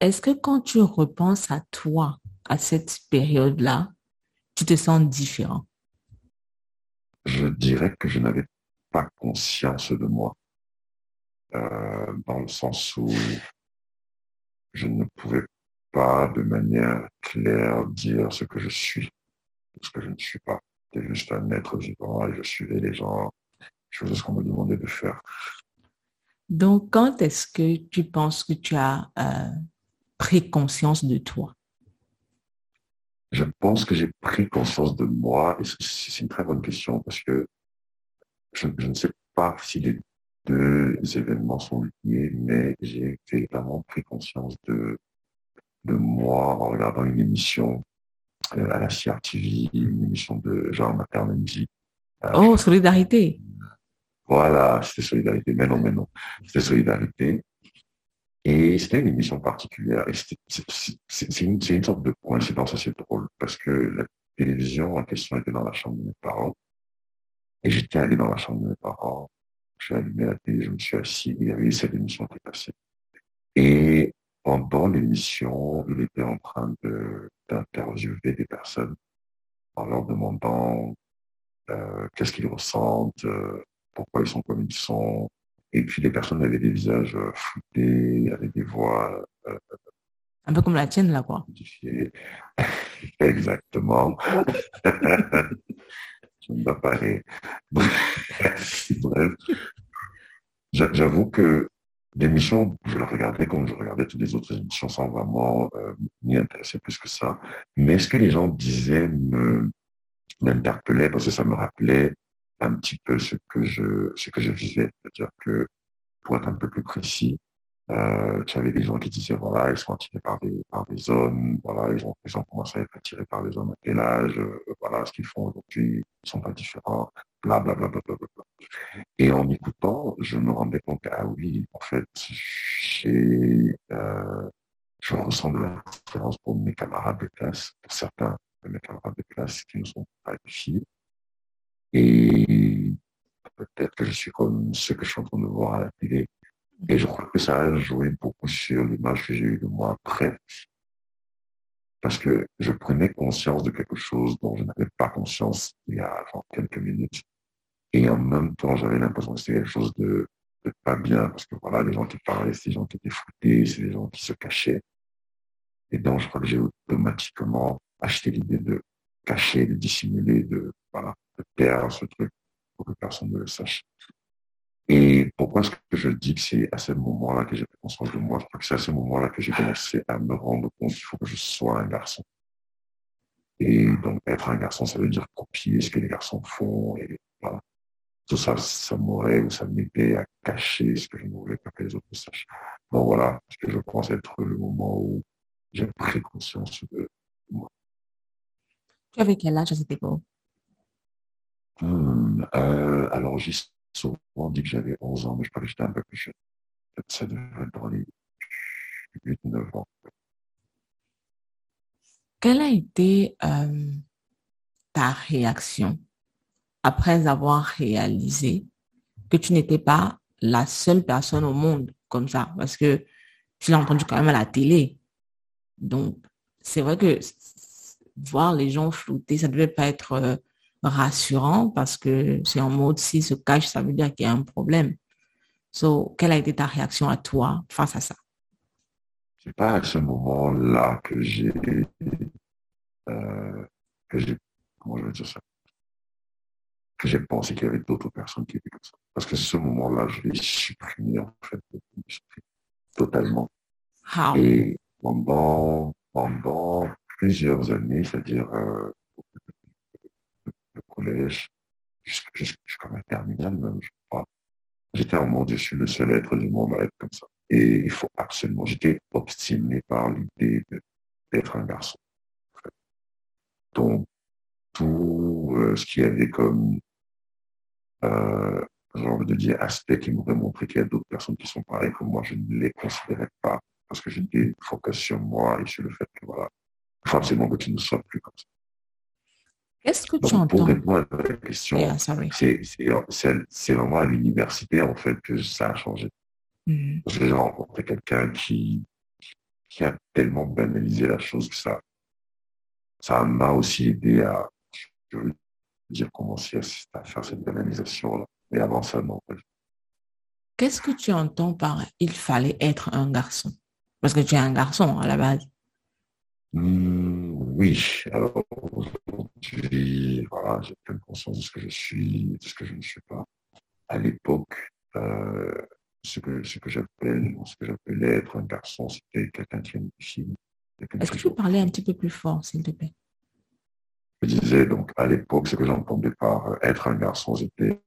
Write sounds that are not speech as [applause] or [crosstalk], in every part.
est-ce que quand tu repenses à toi, à cette période-là, tu te sens différent? Je dirais que je n'avais pas conscience de moi, euh, dans le sens où je ne pouvais pas de manière claire dire ce que je suis, ce que je ne suis pas. J'étais juste un être vivant et je suivais les gens, je faisais ce qu'on me demandait de faire. Donc, quand est-ce que tu penses que tu as euh, pris conscience de toi Je pense que j'ai pris conscience de moi, et c'est une très bonne question parce que je, ne sais pas si les deux événements sont liés, mais j'ai véritablement pris conscience de, de moi en regardant une émission euh, à la CRTV, une émission de Jean Maternendi. Euh, oh, solidarité. Voilà, c'était solidarité. Mais non, mais non. C'était solidarité. Et c'était une émission particulière. C'est une, sorte de coïncidence assez drôle parce que la télévision en question était dans la chambre de mes parents. Et j'étais allé dans la chambre de mes parents. J'ai allumé la télé, je me suis assis. Il y avait cette émission qui passée. Et pendant l'émission, il était en train d'interviewer des personnes en leur demandant euh, qu'est-ce qu'ils ressentent, euh, pourquoi ils sont comme ils sont, et puis les personnes avaient des visages euh, floutés, avaient des voix. Euh, un peu comme la tienne, là, quoi. [laughs] Exactement. [laughs] Je ne pas aller. Bref. J'avoue que l'émission, je la regardais comme je regardais toutes les autres émissions sans vraiment euh, m'y intéresser plus que ça. Mais ce que les gens disaient me m'interpellait parce que ça me rappelait un petit peu ce que je, ce que je vivais. C'est-à-dire que, pour être un peu plus précis, euh, tu avais des gens qui disaient, voilà, ils sont attirés par des, par des hommes, voilà, ils ont, ils ont commencé à être attirés par des hommes à quel âge, euh, voilà, ce qu'ils font aujourd'hui, ils sont pas différents, bla, bla, bla, bla, bla, bla. Et en écoutant, je me rendais compte, ah oui, en fait, euh, je ressens de la différence pour mes camarades de classe, pour certains de mes camarades de classe qui ne sont pas filles, et peut-être que je suis comme ce que je suis en train de voir à la télé. Et je crois que ça a joué beaucoup sur l'image que j'ai eue de moi après. Parce que je prenais conscience de quelque chose dont je n'avais pas conscience il y a quelques minutes. Et en même temps, j'avais l'impression que c'était quelque chose de, pas bien. Parce que voilà, les gens qui parlaient, c'est des gens qui étaient foutés, c'est des gens qui se cachaient. Et donc, je crois que j'ai automatiquement acheté l'idée de cacher, de dissimuler, de, voilà, de ce truc pour que personne ne le sache. Et pourquoi est-ce que je dis que c'est à ce moment-là que j'ai pris conscience de moi? Je crois que c'est à ce moment-là que j'ai commencé à me rendre compte qu'il faut que je sois un garçon. Et donc, être un garçon, ça veut dire copier ce que les garçons font. Et voilà. Tout ça, ça m'aurait ou ça m'aidait à cacher ce que je ne voulais pas que les autres sachent. Bon, voilà, ce que je pense être le moment où j'ai pris conscience de moi. Tu avais quel âge à cette époque? Hmm, euh, alors, j'ai souvent dit que j'avais 11 ans, mais je crois que j'étais un peu plus jeune. Ça devait être dans les 8-9 ans. Quelle a été euh, ta réaction après avoir réalisé que tu n'étais pas la seule personne au monde comme ça? Parce que tu l'as entendu quand même à la télé. Donc, c'est vrai que voir les gens flouter, ça devait pas être euh, rassurant parce que c'est en mode s'il se cache, ça veut dire qu'il y a un problème. So, quelle a été ta réaction à toi face à ça? C'est pas à ce moment-là que j'ai, euh, que j'ai, comment je vais dire ça? Que j'ai pensé qu'il y avait d'autres personnes qui étaient comme ça. Parce que ce moment-là, je l'ai supprimé, en fait, totalement. Et pendant, pendant plusieurs années, c'est-à-dire, euh, collège, jusqu'à ma terminale même, je crois. J'étais suis le seul être du monde à être comme ça. Et il faut absolument, j'étais obstiné par l'idée d'être un garçon. Donc, tout euh, ce qui avait comme, euh, j'ai envie de dire, aspect qui m'aurait montré qu'il y a d'autres personnes qui sont pareilles que moi, je ne les considérais pas parce que j'étais focus sur moi et sur le fait que voilà, absolument que tu ne sois plus comme ça. Qu'est-ce que tu entends Pour répondre à la question, c'est vraiment à l'université en fait que ça a changé. Parce que j'ai rencontré quelqu'un qui, qui a tellement banalisé la chose que ça, ça m'a aussi aidé à, je veux dire, commencer à, faire cette banalisation-là. Mais avant ça, non. Qu'est-ce que tu entends par il fallait être un garçon Parce que tu es un garçon à la base. Hmm, oui, alors aujourd'hui, voilà, j'ai pleine conscience de ce que je suis, de ce que je ne suis pas. À l'époque, euh, ce que, ce que j'appelle, ce que j'appelais être un garçon, c'était quelqu'un qui aime fille. Est-ce que tu peux parler un petit peu plus fort, s'il te plaît? Je disais donc à l'époque, ce que j'entendais par être un garçon, c'était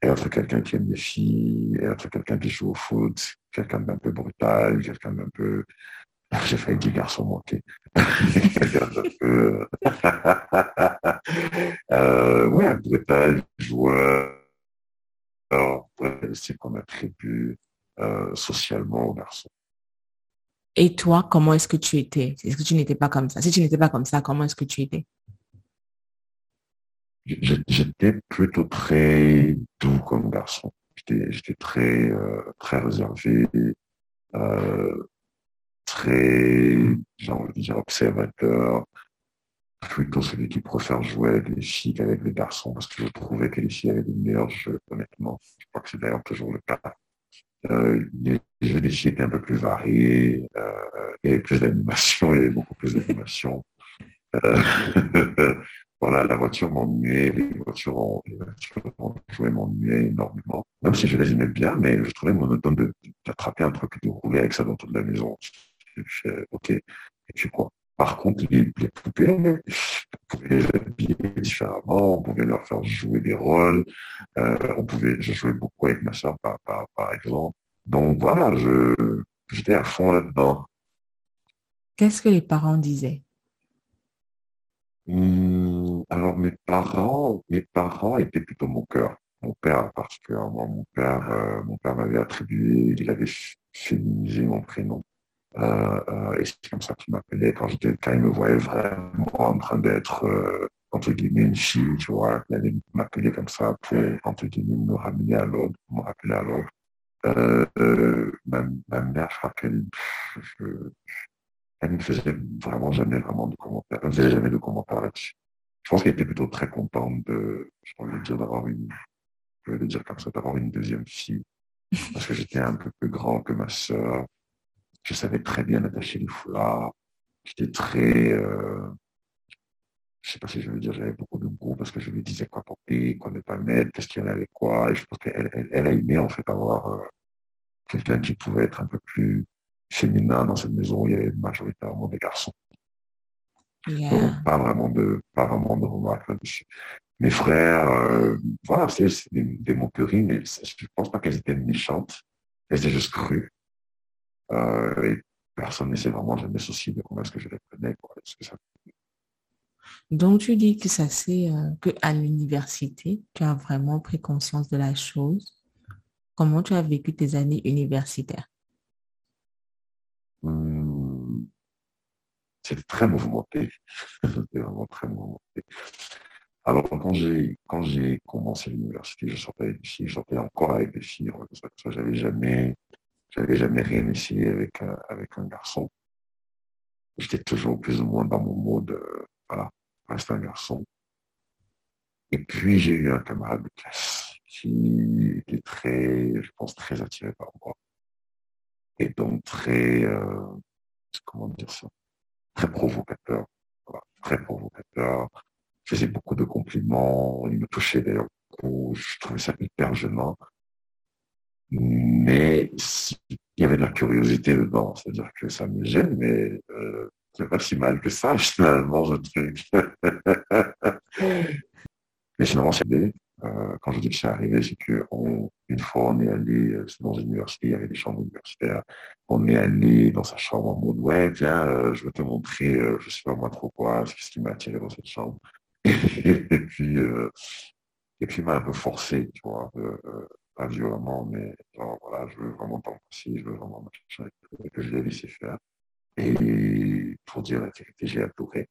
être quelqu'un qui aime les filles, être quelqu'un qui joue au foot, quelqu'un d'un peu brutal, quelqu'un d'un peu j'ai failli dire garçon manqué. [laughs] euh, ouais, un brutal joueur. C'est qu'on attribue euh, socialement aux garçons. Et toi, comment est-ce que tu étais? Est-ce que tu n'étais pas comme ça? Si tu n'étais pas comme ça, comment est-ce que tu étais? J'étais plutôt très doux comme garçon. J'étais très, euh, très réservé. Euh, de dire, observateur, plutôt celui qui préfère jouer avec les filles les garçons, parce que je trouvais que les filles avaient des meilleurs jeux, honnêtement. Je crois que c'est d'ailleurs toujours le cas. Euh, les jeux des filles étaient un peu plus variés, il y avait plus d'animation, il y avait beaucoup plus d'animation. Euh, [laughs] voilà, la voiture m'ennuyait, les voitures en, les voitures jouaient m'ennuyaient énormément. Même si je les aimais bien, mais je trouvais monotone d'attraper un truc et de rouler avec ça dans toute la maison ok, puis quoi. Par contre, les, poupées, on pouvait les habiller différemment, on pouvait leur faire jouer des rôles, euh, on pouvait, je jouais beaucoup avec ma soeur par, par, exemple. Donc voilà, je, j'étais à fond là-dedans. Qu'est-ce que les parents disaient? Hmm, Alors mes parents, mes parents étaient plutôt mon cœur. Mon père particulièrement, mon père, euh, mon père m'avait attribué, il avait féminisé mon prénom. Euh, euh, et c'est comme ça qu'il m'appelait quand il me voyait vraiment en train d'être, euh, entre guillemets, une fille, tu vois. Il allait m'appeler comme ça pour, entre guillemets, me ramener à l'ordre, me rappeler à l'ordre. Ma, ma, mère, je crois qu'elle, elle ne faisait vraiment jamais vraiment de commentaires. Elle ne faisait jamais de commentaires là-dessus. Je pense qu'elle était plutôt très contente de, je envie dire, d'avoir une, je le dire d'avoir une deuxième fille. Parce que j'étais un peu plus grand que ma sœur. Je savais très bien attacher les foulards. J'étais très, euh, je sais pas si je veux dire, j'avais beaucoup de goût parce que je lui disais quoi porter, quoi ne pas mettre, qu'est-ce qu'il y en avait quoi. Et je pense qu'elle elle, a aimé en fait avoir euh, quelqu'un qui pouvait être un peu plus féminin dans cette maison où il y avait majoritairement des garçons. Donc, pas vraiment de, pas vraiment de remarques là-dessus. Mes frères, euh, voilà, c'est des, des moqueries, mais je pense pas qu'elles étaient méchantes. Elles étaient juste crues. Euh, et personne ne s'est vraiment jamais soucié de comment est-ce que je les prenais. Quoi, que ça... Donc, tu dis que ça c'est euh, qu'à l'université, tu as vraiment pris conscience de la chose. Comment tu as vécu tes années universitaires? Hum, C'était très mouvementé. [laughs] C'était vraiment très mouvementé. Alors, quand j'ai, quand j'ai commencé l'université, je sortais avec des filles, je sortais encore avec des filles, ça, ça j'avais jamais j'avais jamais rien essayé avec un, avec un garçon. J'étais toujours plus ou moins dans mon mode, euh, voilà, reste un garçon. Et puis, j'ai eu un camarade de classe qui était très, je pense, très attiré par moi. Et donc, très, euh, comment dire ça, très provocateur. Voilà, très provocateur. Il faisait beaucoup de compliments. Il me touchait d'ailleurs beaucoup. Je trouvais ça hyper gênant mais y avait de la curiosité dedans, c'est-à-dire que ça me gêne, mais euh, c'est pas si mal que ça, [laughs] finalement, je truc. [laughs] mais finalement, c'est euh, quand je dis que c'est arrivé, c'est qu'une fois, on est allé euh, dans une université, il y avait des chambres universitaires, on est allé dans sa chambre en mode, ouais, viens, euh, je vais te montrer, euh, je sais pas moi trop quoi, ce qui m'a attiré dans cette chambre. [laughs] et puis, et puis, il m'a un peu forcé, tu vois, pas violemment, mais genre, voilà, je veux vraiment t'embrasser, je veux vraiment machin, que je l'ai laissé faire. Et pour dire la vérité, j'ai adoré.